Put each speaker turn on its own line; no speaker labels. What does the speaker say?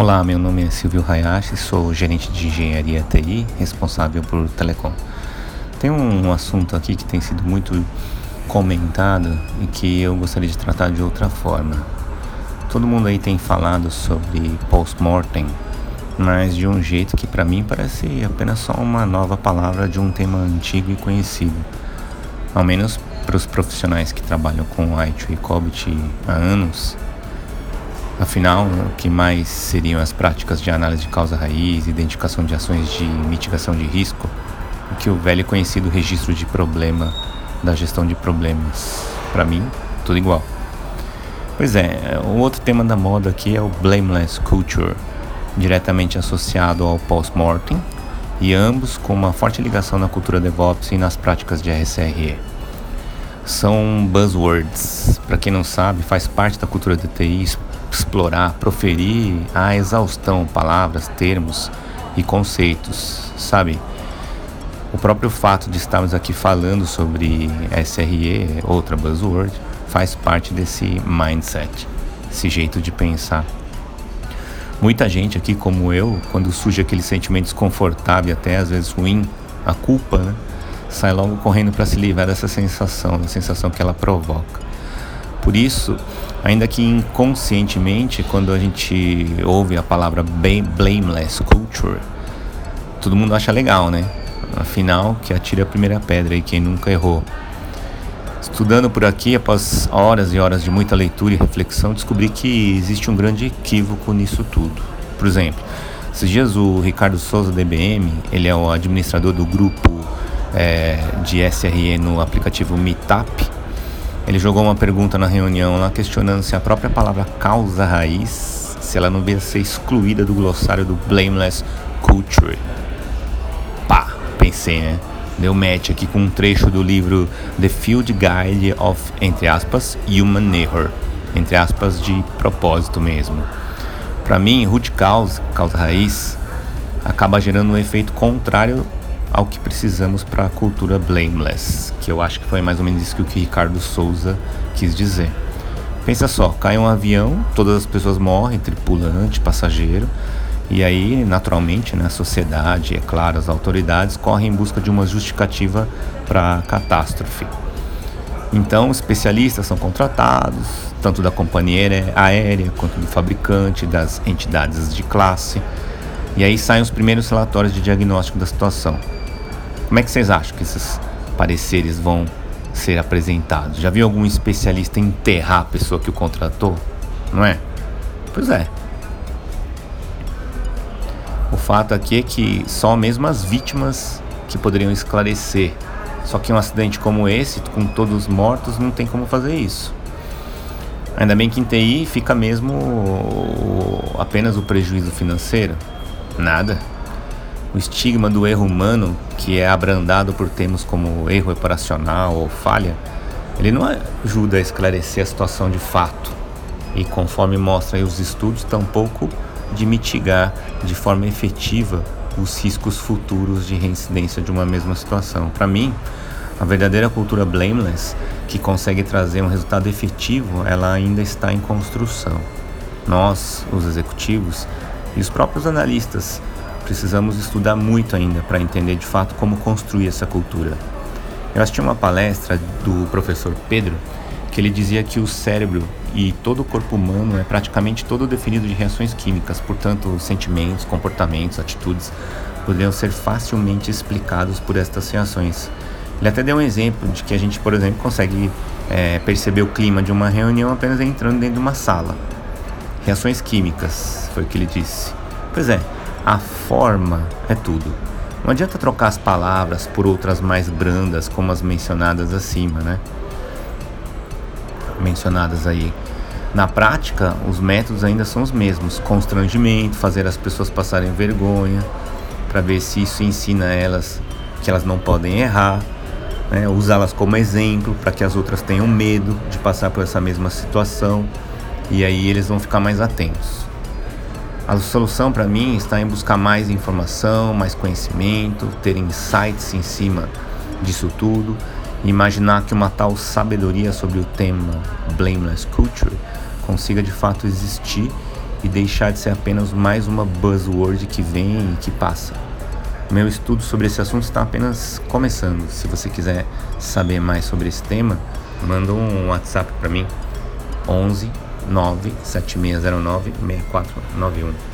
Olá, meu nome é Silvio Hayashi, sou gerente de engenharia TI, responsável por telecom. Tem um assunto aqui que tem sido muito comentado e que eu gostaria de tratar de outra forma. Todo mundo aí tem falado sobre post-mortem, mas de um jeito que para mim parece apenas só uma nova palavra de um tema antigo e conhecido. Ao menos para os profissionais que trabalham com IT e COBIT há anos, Afinal, o que mais seriam as práticas de análise de causa-raiz, identificação de ações de mitigação de risco, do que o velho e conhecido registro de problema da gestão de problemas? Para mim, tudo igual. Pois é, o outro tema da moda aqui é o Blameless Culture, diretamente associado ao post-mortem, e ambos com uma forte ligação na cultura DevOps e nas práticas de RSRE. São buzzwords, para quem não sabe, faz parte da cultura de TI explorar, proferir a exaustão palavras, termos e conceitos, sabe? O próprio fato de estarmos aqui falando sobre SRE, outra buzzword, faz parte desse mindset, esse jeito de pensar. Muita gente aqui, como eu, quando surge aquele sentimento desconfortável até às vezes ruim, a culpa, né, sai logo correndo para se livrar dessa sensação, da sensação que ela provoca. Por isso, ainda que inconscientemente, quando a gente ouve a palavra blameless culture, todo mundo acha legal, né? Afinal, que atira a primeira pedra e quem nunca errou. Estudando por aqui, após horas e horas de muita leitura e reflexão, descobri que existe um grande equívoco nisso tudo. Por exemplo, esses dias o Ricardo Souza DBM, ele é o administrador do grupo é, de SRE no aplicativo Meetup, ele jogou uma pergunta na reunião lá questionando se a própria palavra causa raiz, se ela não devia ser excluída do glossário do Blameless Culture. Pá, pensei, né? Deu match aqui com um trecho do livro The Field Guide of, entre aspas, Human Error, entre aspas, de propósito mesmo. Para mim, root cause, causa raiz, acaba gerando um efeito contrário ao que precisamos para a cultura blameless, que eu acho que foi mais ou menos isso que o Ricardo Souza quis dizer. Pensa só, cai um avião, todas as pessoas morrem, tripulante, passageiro, e aí, naturalmente, né, a sociedade, é claro, as autoridades correm em busca de uma justificativa para a catástrofe. Então, especialistas são contratados, tanto da companhia aérea quanto do fabricante, das entidades de classe, e aí saem os primeiros relatórios de diagnóstico da situação. Como é que vocês acham que esses pareceres vão ser apresentados? Já viu algum especialista enterrar a pessoa que o contratou? Não é? Pois é. O fato aqui é que só mesmo as vítimas que poderiam esclarecer. Só que um acidente como esse, com todos mortos, não tem como fazer isso. Ainda bem que em TI fica mesmo apenas o prejuízo financeiro. Nada. O estigma do erro humano, que é abrandado por termos como erro operacional ou falha, ele não ajuda a esclarecer a situação de fato. E conforme mostram os estudos, tampouco de mitigar de forma efetiva os riscos futuros de reincidência de uma mesma situação. Para mim, a verdadeira cultura blameless, que consegue trazer um resultado efetivo, ela ainda está em construção. Nós, os executivos e os próprios analistas, precisamos estudar muito ainda para entender de fato como construir essa cultura. Eu assisti uma palestra do professor Pedro que ele dizia que o cérebro e todo o corpo humano é praticamente todo definido de reações químicas, portanto, sentimentos, comportamentos, atitudes poderiam ser facilmente explicados por estas reações. Ele até deu um exemplo de que a gente, por exemplo, consegue é, perceber o clima de uma reunião apenas entrando dentro de uma sala. Reações químicas, foi o que ele disse. Pois é, a forma é tudo. Não adianta trocar as palavras por outras mais brandas, como as mencionadas acima, né? Mencionadas aí. Na prática, os métodos ainda são os mesmos: constrangimento, fazer as pessoas passarem vergonha, para ver se isso ensina elas que elas não podem errar, né? usá-las como exemplo para que as outras tenham medo de passar por essa mesma situação e aí eles vão ficar mais atentos. A solução para mim está em buscar mais informação, mais conhecimento, ter insights em cima disso tudo e imaginar que uma tal sabedoria sobre o tema Blameless Culture consiga de fato existir e deixar de ser apenas mais uma buzzword que vem e que passa. Meu estudo sobre esse assunto está apenas começando. Se você quiser saber mais sobre esse tema, manda um WhatsApp para mim 11 97609 6491.